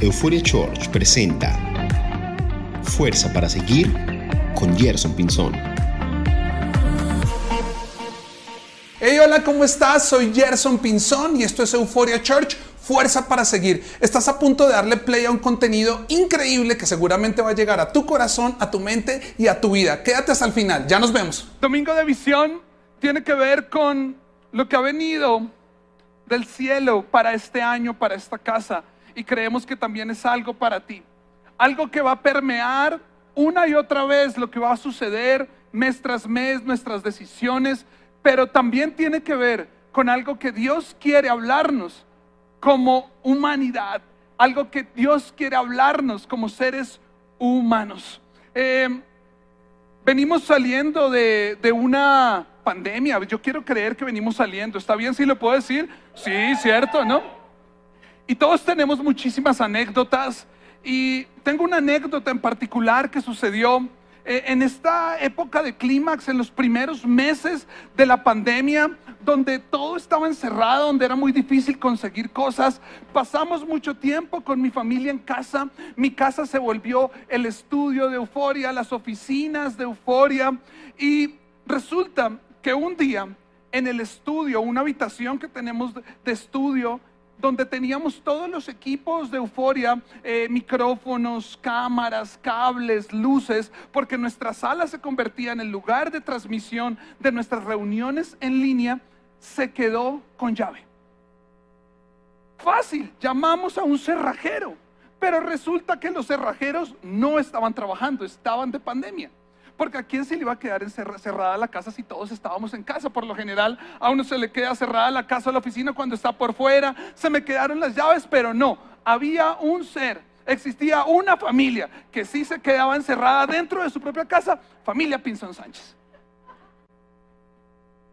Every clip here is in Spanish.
Euphoria Church presenta Fuerza para seguir con Gerson Pinzón. Hey, hola, ¿cómo estás? Soy Gerson Pinzón y esto es Euphoria Church. Fuerza para seguir. Estás a punto de darle play a un contenido increíble que seguramente va a llegar a tu corazón, a tu mente y a tu vida. Quédate hasta el final. Ya nos vemos. Domingo de visión tiene que ver con lo que ha venido del cielo para este año, para esta casa. Y creemos que también es algo para ti. Algo que va a permear una y otra vez lo que va a suceder mes tras mes, nuestras decisiones, pero también tiene que ver con algo que Dios quiere hablarnos como humanidad, algo que Dios quiere hablarnos como seres humanos. Eh, venimos saliendo de, de una pandemia. Yo quiero creer que venimos saliendo. ¿Está bien si lo puedo decir? Sí, cierto, ¿no? Y todos tenemos muchísimas anécdotas. Y tengo una anécdota en particular que sucedió eh, en esta época de clímax, en los primeros meses de la pandemia, donde todo estaba encerrado, donde era muy difícil conseguir cosas. Pasamos mucho tiempo con mi familia en casa. Mi casa se volvió el estudio de euforia, las oficinas de euforia. Y resulta que un día en el estudio, una habitación que tenemos de estudio, donde teníamos todos los equipos de euforia, eh, micrófonos, cámaras, cables, luces, porque nuestra sala se convertía en el lugar de transmisión de nuestras reuniones en línea, se quedó con llave. Fácil, llamamos a un cerrajero, pero resulta que los cerrajeros no estaban trabajando, estaban de pandemia. Porque a quién se le iba a quedar cerrada la casa si todos estábamos en casa. Por lo general, a uno se le queda cerrada la casa o la oficina cuando está por fuera. Se me quedaron las llaves, pero no. Había un ser, existía una familia que sí se quedaba encerrada dentro de su propia casa, familia Pinzón Sánchez.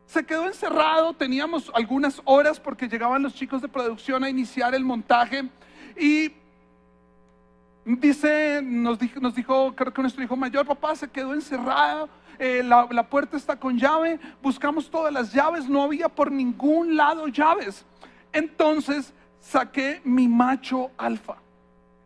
Se quedó encerrado, teníamos algunas horas porque llegaban los chicos de producción a iniciar el montaje y Dice, nos dijo, nos dijo, creo que nuestro hijo mayor, papá se quedó encerrado, eh, la, la puerta está con llave, buscamos todas las llaves, no había por ningún lado llaves. Entonces saqué mi macho alfa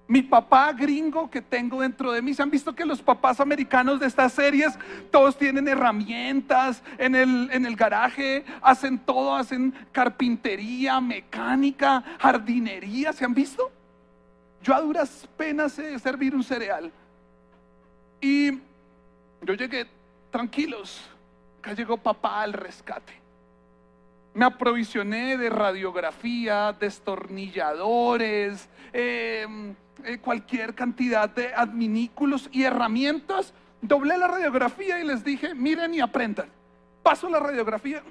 mi papá gringo que tengo dentro de mí. ¿Se han visto que los papás americanos de estas series todos tienen herramientas en el, en el garaje? Hacen todo, hacen carpintería, mecánica, jardinería. ¿Se han visto? Yo a duras penas sé servir un cereal. Y yo llegué tranquilos. Acá llegó papá al rescate. Me aprovisioné de radiografía, destornilladores, em, eh, cualquier cantidad de adminículos y herramientas. Doblé la radiografía y les dije, miren y aprendan. Paso la radiografía.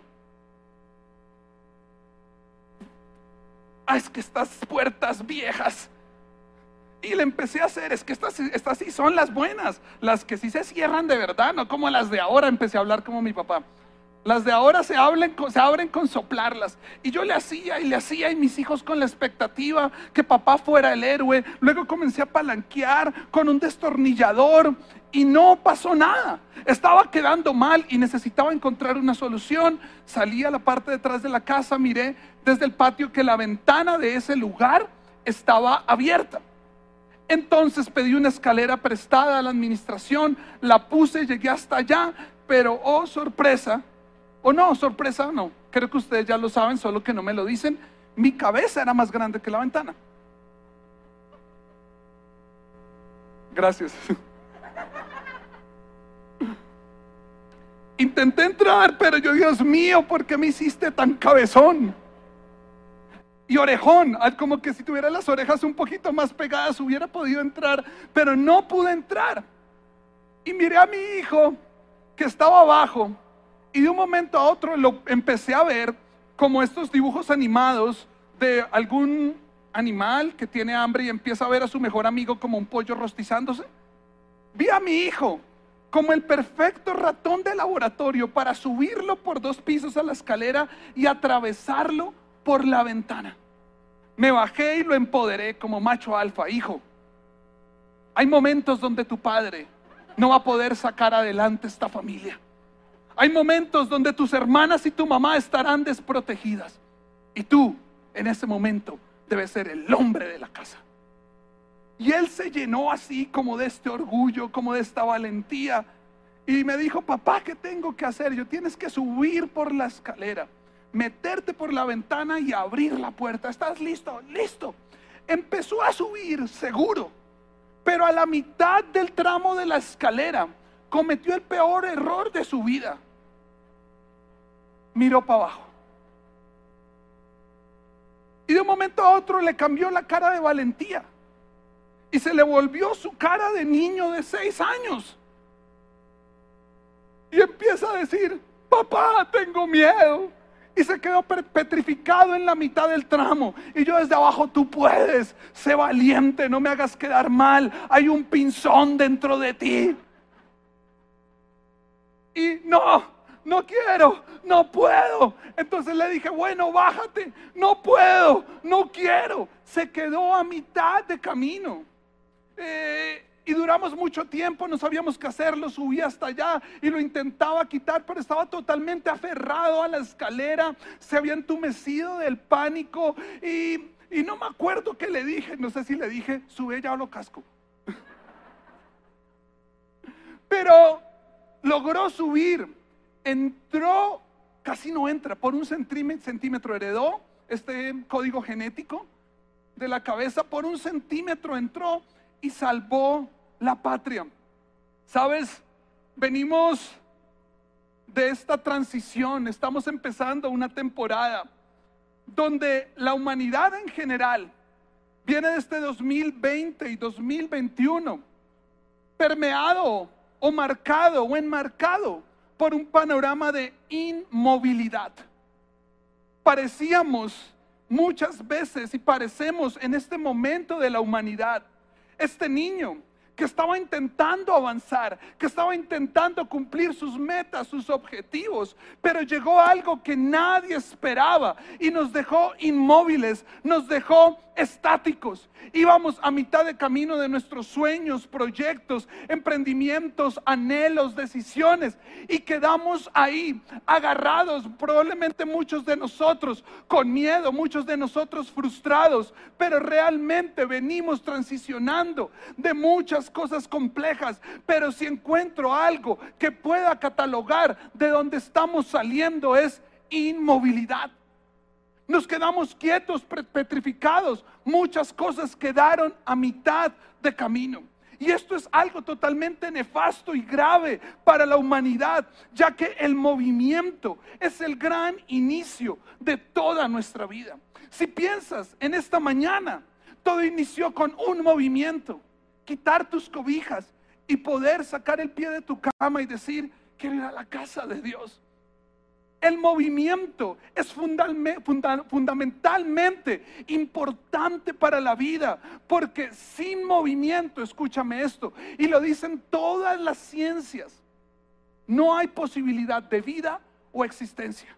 Ah, es que estas puertas viejas y le empecé a hacer, es que estas, estas sí son las buenas, las que sí se cierran de verdad, no como las de ahora, empecé a hablar como mi papá. Las de ahora se, se abren con soplarlas. Y yo le hacía y le hacía y mis hijos con la expectativa que papá fuera el héroe. Luego comencé a palanquear con un destornillador y no pasó nada. Estaba quedando mal y necesitaba encontrar una solución. Salí a la parte detrás de la casa, miré desde el patio que la ventana de ese lugar estaba abierta. Entonces pedí una escalera prestada a la administración, la puse, llegué hasta allá, pero oh sorpresa, o no, sorpresa no, creo que ustedes ya lo saben, solo que no me lo dicen, mi cabeza era más grande que la ventana. Gracias. Intenté entrar, pero yo, Dios mío, ¿por qué me hiciste tan cabezón? Y orejón, como que si tuviera las orejas un poquito más pegadas hubiera podido entrar, pero no pude entrar. Y miré a mi hijo que estaba abajo y de un momento a otro lo empecé a ver como estos dibujos animados de algún animal que tiene hambre y empieza a ver a su mejor amigo como un pollo rostizándose. Vi a mi hijo como el perfecto ratón de laboratorio para subirlo por dos pisos a la escalera y atravesarlo por la ventana. Me bajé y lo empoderé como macho alfa, hijo. Hay momentos donde tu padre no va a poder sacar adelante esta familia. Hay momentos donde tus hermanas y tu mamá estarán desprotegidas. Y tú, en ese momento, debes ser el hombre de la casa. Y él se llenó así como de este orgullo, como de esta valentía. Y me dijo, papá, ¿qué tengo que hacer? Yo tienes que subir por la escalera, meterte por la ventana y abrir la puerta. ¿Estás listo? Listo. Empezó a subir, seguro. Pero a la mitad del tramo de la escalera cometió el peor error de su vida. Miró para abajo. Y de un momento a otro le cambió la cara de valentía. Y se le volvió su cara de niño de seis años. Y empieza a decir, papá, tengo miedo. Y se quedó petrificado en la mitad del tramo. Y yo desde abajo, tú puedes, sé valiente, no me hagas quedar mal. Hay un pinzón dentro de ti. Y no, no quiero, no puedo. Entonces le dije, bueno, bájate, no puedo, no quiero. Se quedó a mitad de camino. Eh, y duramos mucho tiempo, no sabíamos qué hacerlo, subí hasta allá y lo intentaba quitar, pero estaba totalmente aferrado a la escalera, se había entumecido del pánico y, y no me acuerdo qué le dije, no sé si le dije, sube ya o lo casco. Pero logró subir, entró, casi no entra, por un centímetro heredó este código genético de la cabeza, por un centímetro entró y salvó la patria. ¿Sabes? Venimos de esta transición, estamos empezando una temporada donde la humanidad en general viene de este 2020 y 2021 permeado o marcado o enmarcado por un panorama de inmovilidad. Parecíamos muchas veces y parecemos en este momento de la humanidad este niño que estaba intentando avanzar, que estaba intentando cumplir sus metas, sus objetivos, pero llegó algo que nadie esperaba y nos dejó inmóviles, nos dejó estáticos. Íbamos a mitad de camino de nuestros sueños, proyectos, emprendimientos, anhelos, decisiones y quedamos ahí agarrados, probablemente muchos de nosotros con miedo, muchos de nosotros frustrados, pero realmente venimos transicionando de muchas cosas complejas, pero si encuentro algo que pueda catalogar de donde estamos saliendo es inmovilidad. Nos quedamos quietos, petrificados. Muchas cosas quedaron a mitad de camino. Y esto es algo totalmente nefasto y grave para la humanidad, ya que el movimiento es el gran inicio de toda nuestra vida. Si piensas en esta mañana, todo inició con un movimiento quitar tus cobijas y poder sacar el pie de tu cama y decir, quiero ir a la casa de Dios. El movimiento es fundamentalmente importante para la vida, porque sin movimiento, escúchame esto, y lo dicen todas las ciencias, no hay posibilidad de vida o existencia.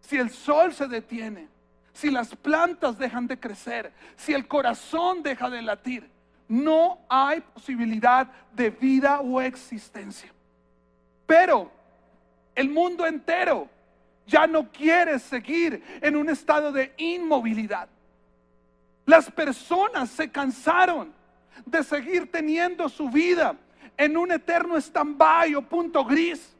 Si el sol se detiene, si las plantas dejan de crecer, si el corazón deja de latir, no hay posibilidad de vida o existencia. Pero el mundo entero ya no quiere seguir en un estado de inmovilidad. Las personas se cansaron de seguir teniendo su vida en un eterno stand-by o punto gris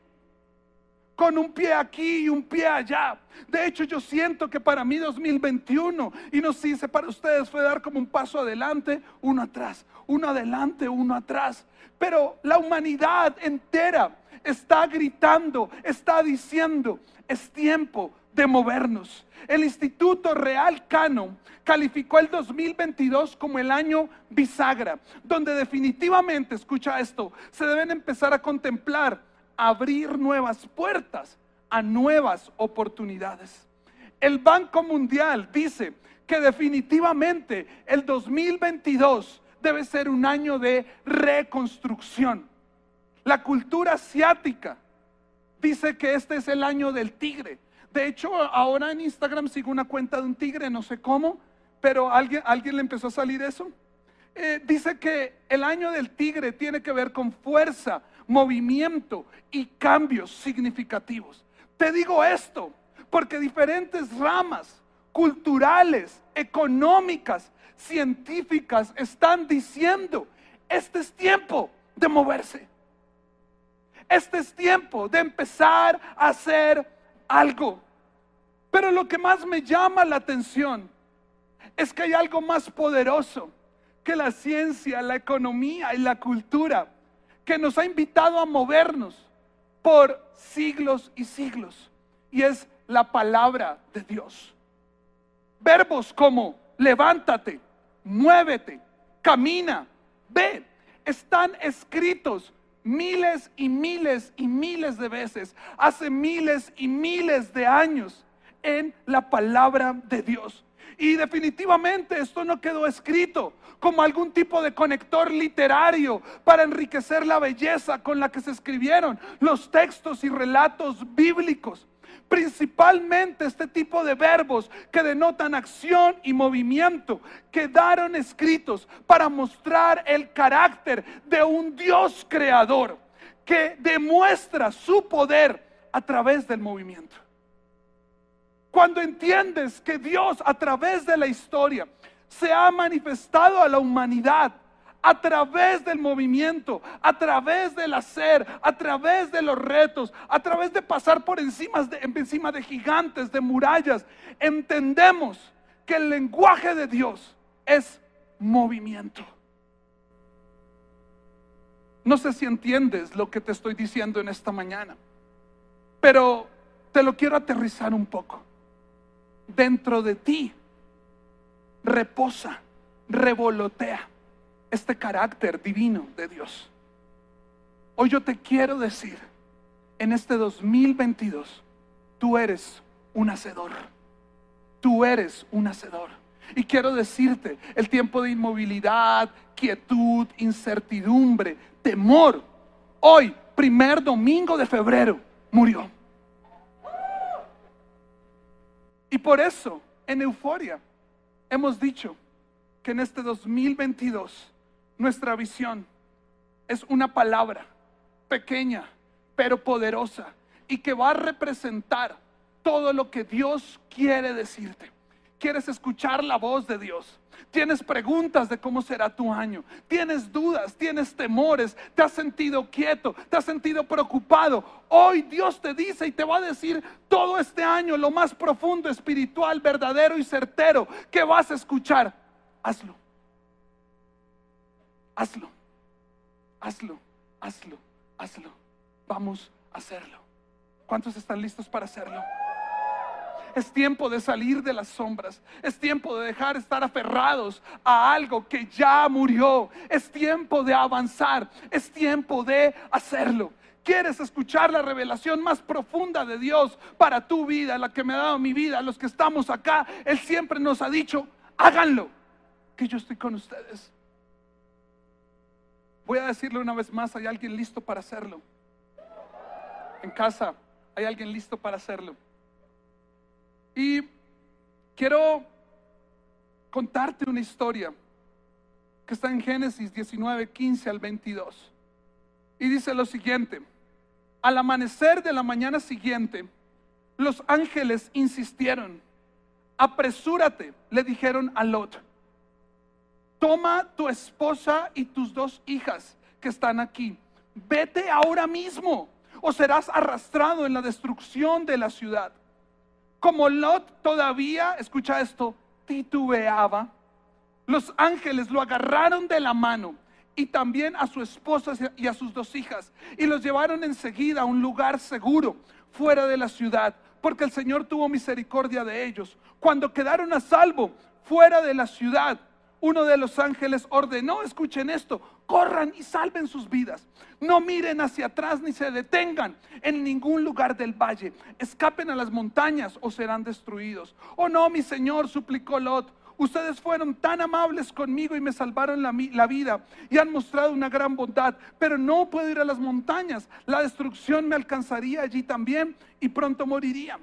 con un pie aquí y un pie allá. De hecho, yo siento que para mí 2021, y no sé si para ustedes fue dar como un paso adelante, uno atrás, uno adelante, uno atrás. Pero la humanidad entera está gritando, está diciendo, es tiempo de movernos. El Instituto Real Cano calificó el 2022 como el año bisagra, donde definitivamente, escucha esto, se deben empezar a contemplar abrir nuevas puertas a nuevas oportunidades. El Banco Mundial dice que definitivamente el 2022 debe ser un año de reconstrucción. La cultura asiática dice que este es el año del tigre. De hecho, ahora en Instagram sigo una cuenta de un tigre, no sé cómo, pero alguien, alguien le empezó a salir eso. Eh, dice que el año del tigre tiene que ver con fuerza, movimiento y cambios significativos. Te digo esto porque diferentes ramas culturales, económicas, científicas están diciendo, este es tiempo de moverse. Este es tiempo de empezar a hacer algo. Pero lo que más me llama la atención es que hay algo más poderoso que la ciencia, la economía y la cultura que nos ha invitado a movernos por siglos y siglos. Y es la palabra de Dios. Verbos como levántate, muévete, camina, ve, están escritos miles y miles y miles de veces, hace miles y miles de años en la palabra de Dios. Y definitivamente esto no quedó escrito como algún tipo de conector literario para enriquecer la belleza con la que se escribieron los textos y relatos bíblicos. Principalmente este tipo de verbos que denotan acción y movimiento quedaron escritos para mostrar el carácter de un Dios creador que demuestra su poder a través del movimiento. Cuando entiendes que Dios a través de la historia se ha manifestado a la humanidad a través del movimiento, a través del hacer, a través de los retos, a través de pasar por encima de, gigantes, de murallas, entendemos que el lenguaje de Dios es movimiento. No sé si entiendes lo que te estoy diciendo en esta mañana, pero te lo quiero aterrizar un poco. Dentro de ti reposa, revolotea este carácter divino de Dios. Hoy yo te quiero decir, en este 2022, tú eres un hacedor. Tú eres un hacedor. Y quiero decirte, el tiempo de inmovilidad, quietud, incertidumbre, temor, hoy, primer domingo de febrero, murió. Y por eso, en euforia, hemos dicho que en este 2022 nuestra visión es una palabra pequeña, pero poderosa, y que va a representar todo lo que Dios quiere decirte. ¿Quieres escuchar la voz de Dios? Tienes preguntas de cómo será tu año. Tienes dudas, tienes temores, te has sentido quieto, te has sentido preocupado. Hoy Dios te dice y te va a decir todo este año lo más profundo, espiritual, verdadero y certero que vas a escuchar. Hazlo hazlo, hazlo, hazlo, hazlo. Vamos a hacerlo. ¿Cuántos están listos para hacerlo? Es tiempo de salir de las sombras. Es tiempo de dejar estar aferrados a algo que ya murió. Es tiempo de avanzar. Es tiempo de hacerlo. ¿Quieres escuchar la revelación más profunda de Dios para tu vida, la que me ha dado mi vida, los que estamos acá? Él siempre nos ha dicho, háganlo, que yo estoy con ustedes. Voy a decirle una vez más, hay alguien listo para hacerlo. En casa, hay alguien listo para hacerlo. Y quiero contarte una historia que está en Génesis 19, 15 al 22. Y dice lo siguiente, al amanecer de la mañana siguiente, los ángeles insistieron, apresúrate, le dijeron a Lot toma tu esposa y tus dos hijas que están aquí, vete ahora mismo o serás arrastrado en la destrucción de la ciudad. Como Lot todavía, escucha esto, titubeaba, los ángeles lo agarraron de la mano y también a su esposa y a sus dos hijas y los llevaron enseguida a un lugar seguro fuera de la ciudad, porque el Señor tuvo misericordia de ellos. Cuando quedaron a salvo fuera de la ciudad, uno de los ángeles ordenó, escuchen esto, corran y salven sus vidas. No miren hacia atrás ni se detengan en ningún lugar del valle. Escapen a las montañas o serán destruidos. Oh no, mi Señor, suplicó Lot. Ustedes fueron tan amables conmigo y me salvaron la, vida y han mostrado una gran bondad, pero no puedo ir a las montañas. La destrucción me alcanzaría allí también y pronto moriría.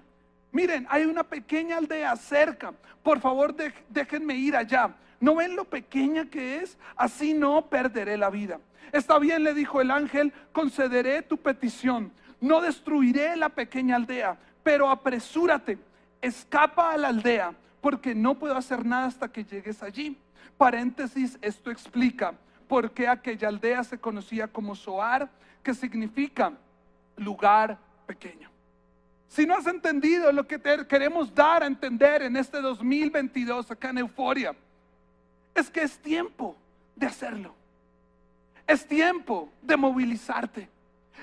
Miren, hay una pequeña aldea cerca. Por favor, déjenme ir allá. ¿No ven lo pequeña que es? Así no perderé la vida. Está bien, le dijo el ángel, concederé tu petición. No destruiré la pequeña aldea, pero apresúrate, escapa a la aldea, porque no puedo hacer nada hasta que llegues allí. Paréntesis, esto explica por qué aquella aldea se conocía como Soar, que significa lugar pequeño. Si no has entendido lo que te queremos dar a entender en este 2022 acá en Euforia, es que es tiempo de hacerlo. Es tiempo de movilizarte.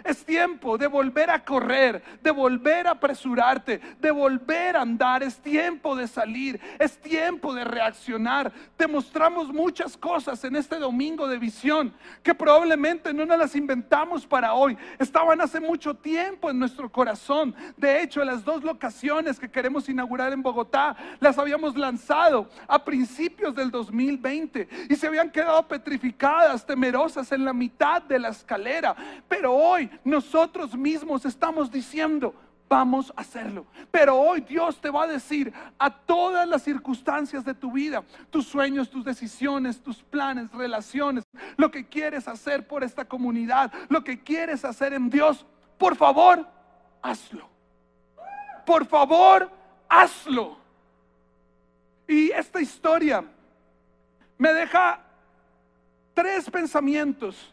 Es tiempo de volver a correr, de volver a apresurarte, de volver a andar. Es tiempo de salir, es tiempo de reaccionar. Te mostramos muchas cosas en este domingo de visión que probablemente no nos las inventamos para hoy. Estaban hace mucho tiempo en nuestro corazón. De hecho, las dos locaciones que queremos inaugurar en Bogotá las habíamos lanzado a principios del 2020 y se habían quedado petrificadas, temerosas en la mitad de la escalera. Pero hoy nosotros mismos estamos diciendo, vamos a hacerlo. Pero hoy Dios te va a decir a todas las circunstancias de tu vida, tus sueños, tus decisiones, tus planes, relaciones, lo que quieres hacer por esta comunidad, lo que quieres hacer en Dios, por favor, hazlo. Por favor, hazlo. Y esta historia me deja tres pensamientos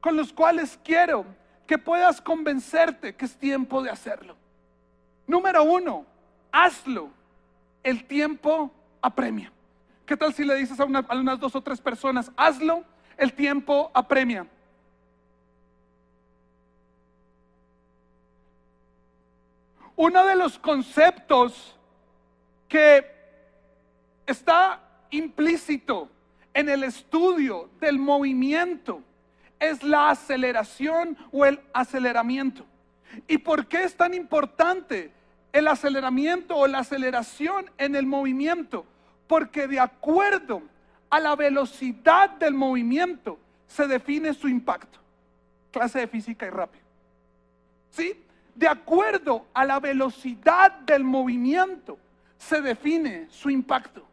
con los cuales quiero que puedas convencerte que es tiempo de hacerlo. Número uno, hazlo. El tiempo apremia. ¿Qué tal si le dices a, unas dos o tres personas, hazlo, el tiempo apremia? Uno de los conceptos que está implícito en el estudio del movimiento es la aceleración o el aceleramiento. ¿Y por qué es tan importante el aceleramiento o la aceleración en el movimiento? Porque de acuerdo a la velocidad del movimiento se define su impacto. Clase de física y rápido. ¿Sí? De acuerdo a la velocidad del movimiento se define su impacto.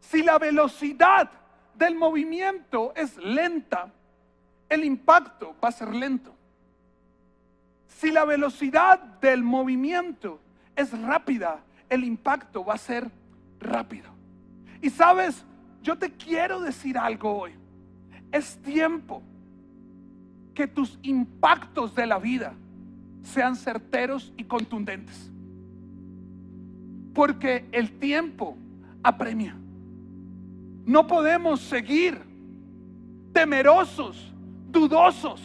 Si la velocidad del movimiento es lenta, el impacto va a ser lento. Si la velocidad del movimiento es rápida, el impacto va a ser rápido. Y sabes, yo te quiero decir algo hoy. Es tiempo que tus impactos de la vida sean certeros y contundentes. Porque el tiempo apremia. No podemos seguir temerosos dudosos.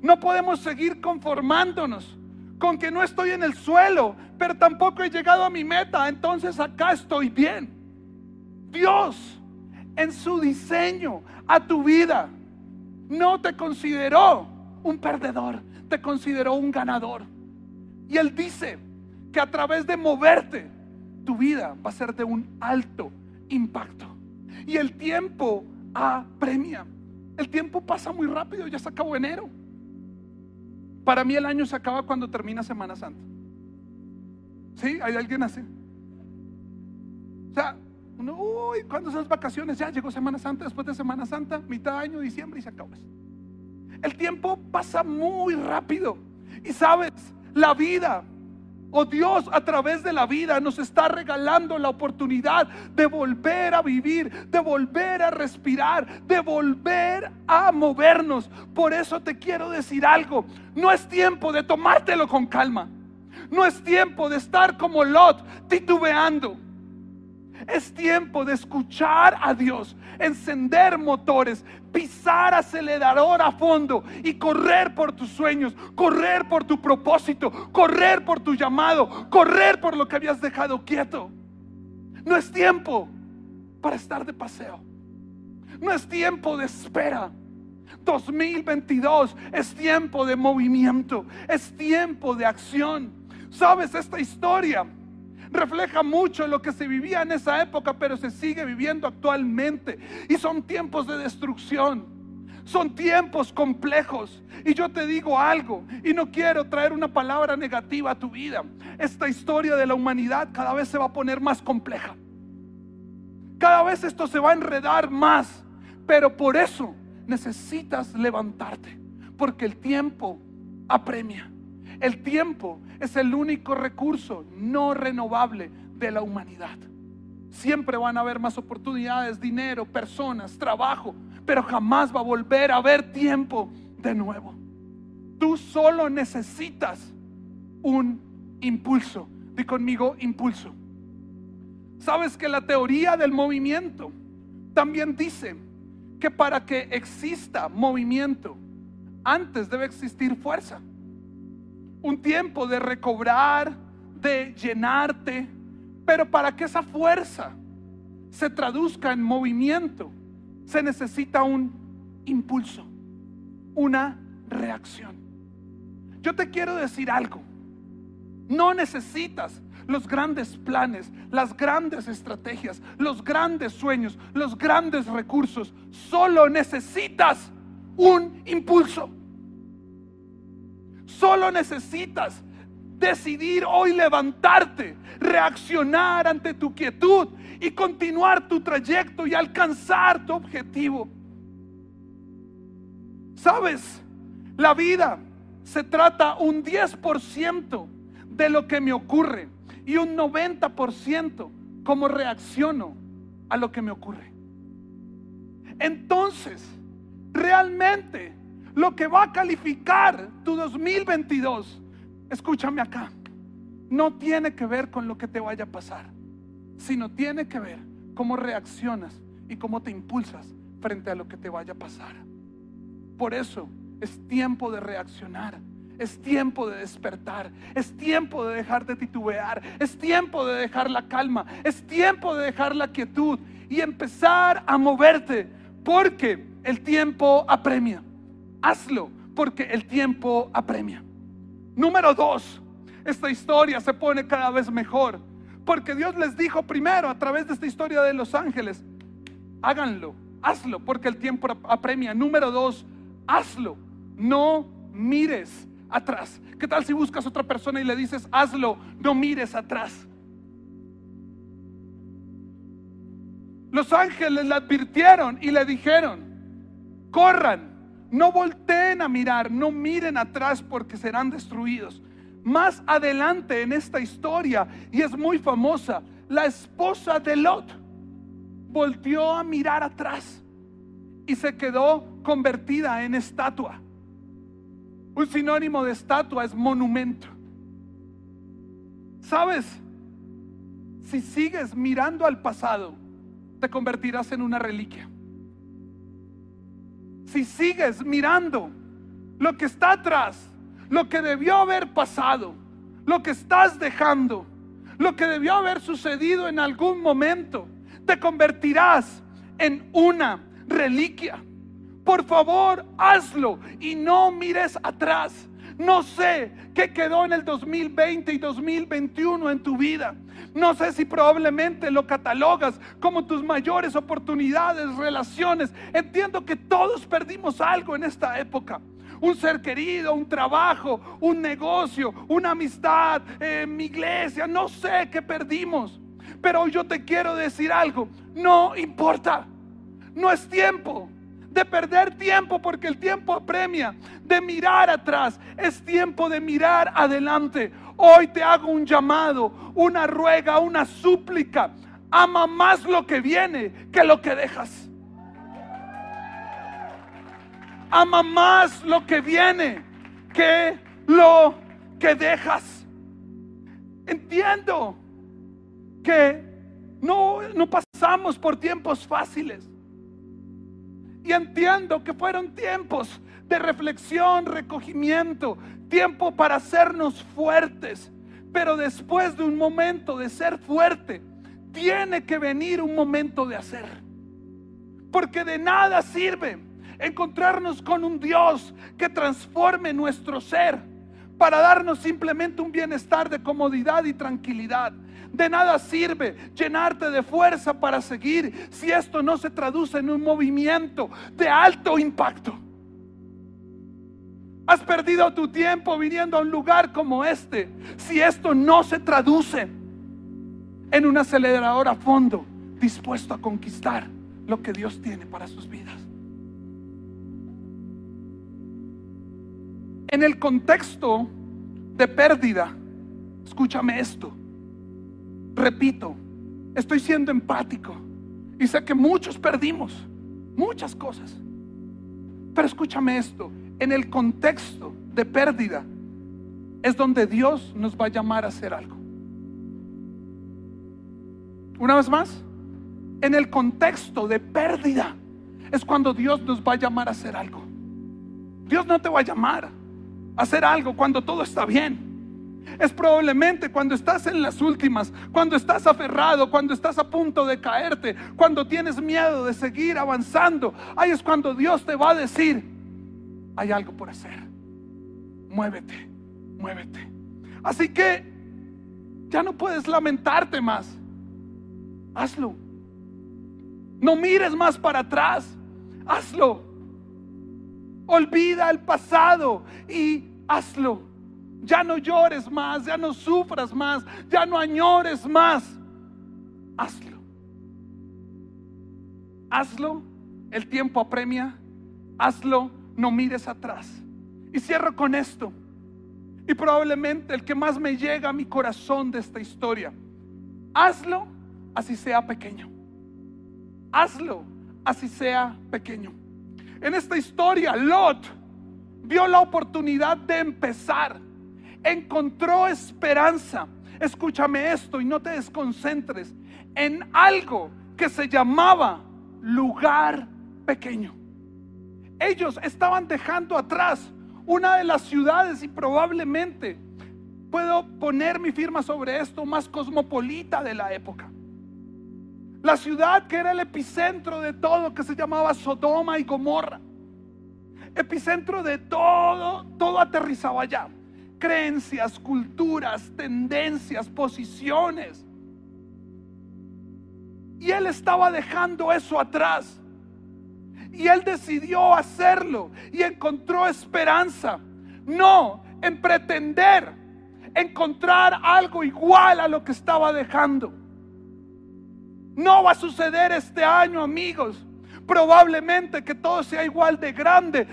No podemos seguir conformándonos con que no estoy en el suelo, pero tampoco he llegado a mi meta, entonces acá estoy bien. Dios, en su diseño a tu vida, no te consideró un perdedor, te consideró un ganador. Y Él dice que a través de moverte, tu vida va a ser de un alto impacto. Y el tiempo apremia. El tiempo pasa muy rápido, ya se acabó enero. Para mí el año se acaba cuando termina Semana Santa. ¿Sí? ¿Hay alguien así? O sea, uno, uy, ¿cuándo son las vacaciones? Ya llegó Semana Santa, después de Semana Santa, mitad de año, diciembre y se acabó El tiempo pasa muy rápido. Y sabes, la vida Oh Dios, a través de la vida nos está regalando la oportunidad de volver a vivir, de volver a respirar, de volver a movernos. Por eso te quiero decir algo. No es tiempo de tomártelo con calma. No es tiempo de estar como Lot titubeando. Es tiempo de escuchar a Dios, encender motores, pisar acelerador a fondo y correr por tus sueños, correr por tu propósito, correr por tu llamado, correr por lo que habías dejado quieto. No es tiempo para estar de paseo. No es tiempo de espera. 2022 es tiempo de movimiento, es tiempo de acción. ¿Sabes esta historia? Refleja mucho lo que se vivía en esa época, pero se sigue viviendo actualmente. Y son tiempos de destrucción. Son tiempos complejos. Y yo te digo algo, y no quiero traer una palabra negativa a tu vida. Esta historia de la humanidad cada vez se va a poner más compleja. Cada vez esto se va a enredar más. Pero por eso necesitas levantarte. Porque el tiempo apremia. El tiempo es el único recurso no renovable de la humanidad. Siempre van a haber más oportunidades, dinero, personas, trabajo, pero jamás va a volver a haber tiempo de nuevo. Tú solo necesitas un impulso. Di conmigo impulso. Sabes que la teoría del movimiento también dice que para que exista movimiento, antes debe existir fuerza. Un tiempo de recobrar, de llenarte, pero para que esa fuerza se traduzca en movimiento, se necesita un impulso, una reacción. Yo te quiero decir algo. No necesitas los grandes planes, las grandes estrategias, los grandes sueños, los grandes recursos. Solo necesitas un impulso. Solo necesitas decidir hoy levantarte, reaccionar ante tu quietud y continuar tu trayecto y alcanzar tu objetivo. ¿Sabes? La vida se trata un 10% de lo que me ocurre y un 90% cómo reacciono a lo que me ocurre. Entonces, realmente lo que va a calificar tu 2022, escúchame acá, no tiene que ver con lo que te vaya a pasar, sino tiene que ver cómo reaccionas y cómo te impulsas frente a lo que te vaya a pasar. Por eso es tiempo de reaccionar es tiempo de despertar. Es tiempo de dejar de titubear. Es tiempo de dejar la calma. Es tiempo de dejar la quietud y empezar a moverte porque el tiempo apremia. Hazlo porque el tiempo apremia. Número dos, esta historia se pone cada vez mejor porque Dios les dijo primero a través de esta historia de los ángeles, háganlo, hazlo porque el tiempo apremia. Número dos, hazlo, no mires atrás. ¿Qué tal si buscas otra persona y le dices, hazlo, no mires atrás? Los ángeles le advirtieron y le dijeron, corran, no volteen a mirar, no miren atrás porque serán destruidos. Más adelante en esta historia, y es muy famosa, la esposa de Lot volteó a mirar atrás y se quedó convertida en estatua. Un sinónimo de estatua es monumento. ¿Sabes? Si sigues mirando al pasado, te convertirás en una reliquia. Si sigues mirando lo que está atrás, lo que debió haber pasado, lo que estás dejando, lo que debió haber sucedido en algún momento, te convertirás en una reliquia. Por favor, hazlo y no mires atrás. No sé qué quedó en el 2020 y 2021 en tu vida. No sé si probablemente lo catalogas como tus mayores oportunidades, relaciones. Entiendo que todos perdimos algo en esta época. Un ser querido, un trabajo, un negocio, una amistad, eh, mi iglesia. No sé qué perdimos. Pero yo te quiero decir algo. No importa. No es tiempo de perder tiempo porque el tiempo apremia, de mirar atrás, es tiempo de mirar adelante. Hoy te hago un llamado, una ruega, una súplica. Ama más lo que viene que lo que dejas. Ama más lo que viene que lo que dejas. Entiendo que no, no pasamos por tiempos fáciles. Y entiendo que fueron tiempos de reflexión, recogimiento, tiempo para hacernos fuertes. Pero después de un momento de ser fuerte, tiene que venir un momento de hacer. Porque de nada sirve encontrarnos con un Dios que transforme nuestro ser para darnos simplemente un bienestar de comodidad y tranquilidad. De nada sirve llenarte de fuerza para seguir si esto no se traduce en un movimiento de alto impacto. Has perdido tu tiempo viniendo a un lugar como este si esto no se traduce en un acelerador a fondo dispuesto a conquistar lo que Dios tiene para sus vidas. En el contexto de pérdida, escúchame esto, Repito, estoy siendo empático y sé que muchos perdimos muchas cosas. Pero escúchame esto, en el contexto de pérdida es donde Dios nos va a llamar a hacer algo. Una vez más, en el contexto de pérdida es cuando Dios nos va a llamar a hacer algo. Dios no te va a llamar hacer algo cuando todo está bien. Es probablemente cuando estás en las últimas, cuando estás aferrado, cuando estás a punto de caerte, cuando tienes miedo de seguir avanzando. Ahí es cuando Dios te va a decir, hay algo por hacer. Muévete, muévete. Así que ya no puedes lamentarte más. Hazlo. No mires más para atrás. Hazlo. Olvida el pasado y hazlo. Ya no llores más, ya no sufras más, ya no añores más. Hazlo. Hazlo. El tiempo apremia. Hazlo. No mires atrás. Y cierro con esto. Y probablemente el que más me llega a mi corazón de esta historia. Hazlo así sea pequeño. Hazlo así sea pequeño. En esta historia, Lot vio la oportunidad de empezar encontró esperanza. Escúchame esto y no te desconcentres en algo que se llamaba lugar pequeño. Ellos estaban dejando atrás una de las ciudades y probablemente puedo poner mi firma sobre esto más cosmopolita de la época. La ciudad que era el epicentro de todo, que se llamaba Sodoma y Gomorra. Epicentro de todo, todo aterrizaba allá creencias, culturas, tendencias, posiciones. Y él estaba dejando eso atrás. Y él decidió hacerlo y encontró esperanza. No en pretender encontrar algo igual a lo que estaba dejando. No va a suceder este año, amigos. Probablemente que todo sea igual de grande,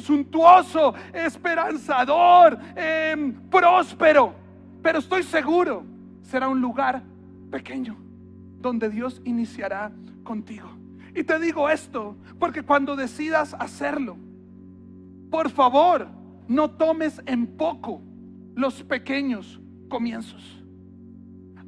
suntuoso, esperanzador, em, próspero. Pero estoy seguro, será un lugar pequeño donde Dios iniciará contigo. Y te digo esto porque cuando decidas hacerlo, por favor, no tomes en poco los pequeños comienzos.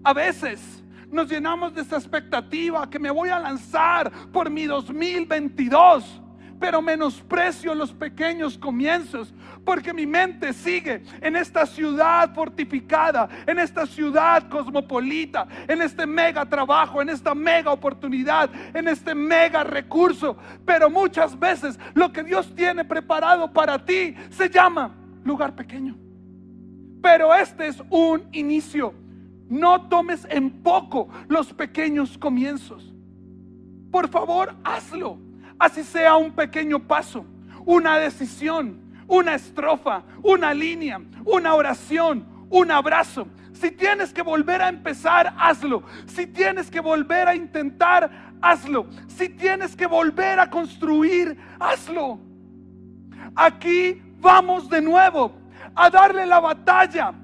A veces nos llenamos de esa expectativa que me voy a lanzar por mi 2022 pero menosprecio los pequeños comienzos, porque mi mente sigue en esta ciudad fortificada, en esta ciudad cosmopolita, en este mega trabajo, en esta mega oportunidad, en este mega recurso. Pero muchas veces lo que Dios tiene preparado para ti se llama lugar pequeño. Pero este es un inicio. No tomes en poco los pequeños comienzos. Por favor, hazlo. Así sea un pequeño paso, una decisión, una estrofa, una línea, una oración, un abrazo. Si tienes que volver a empezar, hazlo. Si tienes que volver a intentar, hazlo. Si tienes que volver a construir, hazlo. Aquí vamos de nuevo a darle la batalla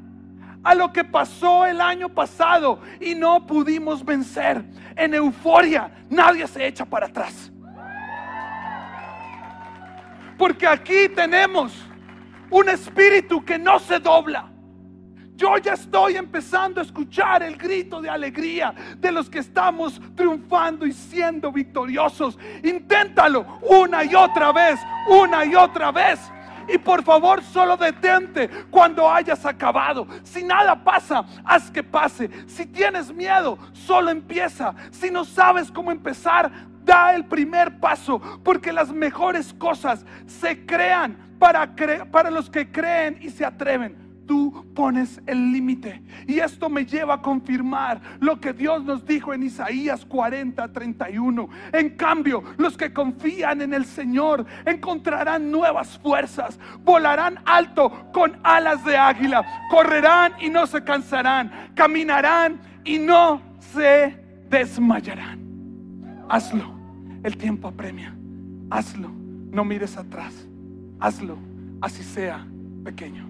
a lo que pasó el año pasado y no pudimos vencer. En euforia, nadie se echa para atrás. Porque aquí tenemos un espíritu que no se dobla. Yo ya estoy empezando a escuchar el grito de alegría de los que estamos triunfando y siendo victoriosos. Inténtalo una y otra vez, una y otra vez. Y por favor, solo detente cuando hayas acabado. Si nada pasa, haz que pase. Si tienes miedo, solo empieza. Si no sabes cómo empezar, da el primer paso. Porque las mejores cosas se crean para, para los que creen y se atreven tú pones el límite. Y esto me lleva a confirmar lo que Dios nos dijo en Isaías 40, 31. En cambio, los que confían en el Señor encontrarán nuevas fuerzas, volarán alto con alas de águila, correrán y no se cansarán, caminarán y no se desmayarán. Hazlo, el tiempo apremia. Hazlo, no mires atrás. Hazlo, así sea pequeño.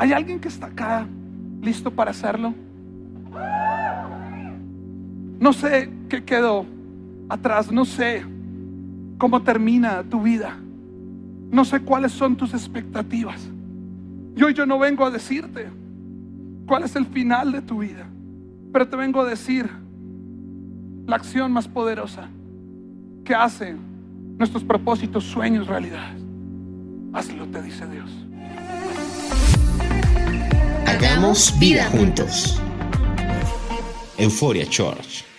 ¿Hay alguien que está acá listo para hacerlo? No sé qué quedó atrás, no sé cómo termina tu vida. No sé cuáles son tus expectativas. Y hoy yo no vengo a decirte cuál es el final de tu vida, pero te vengo a decir la acción más poderosa que hace nuestros propósitos, sueños, realidad. Hazlo, te dice Dios. Hagamos vida juntos. Euforia Church.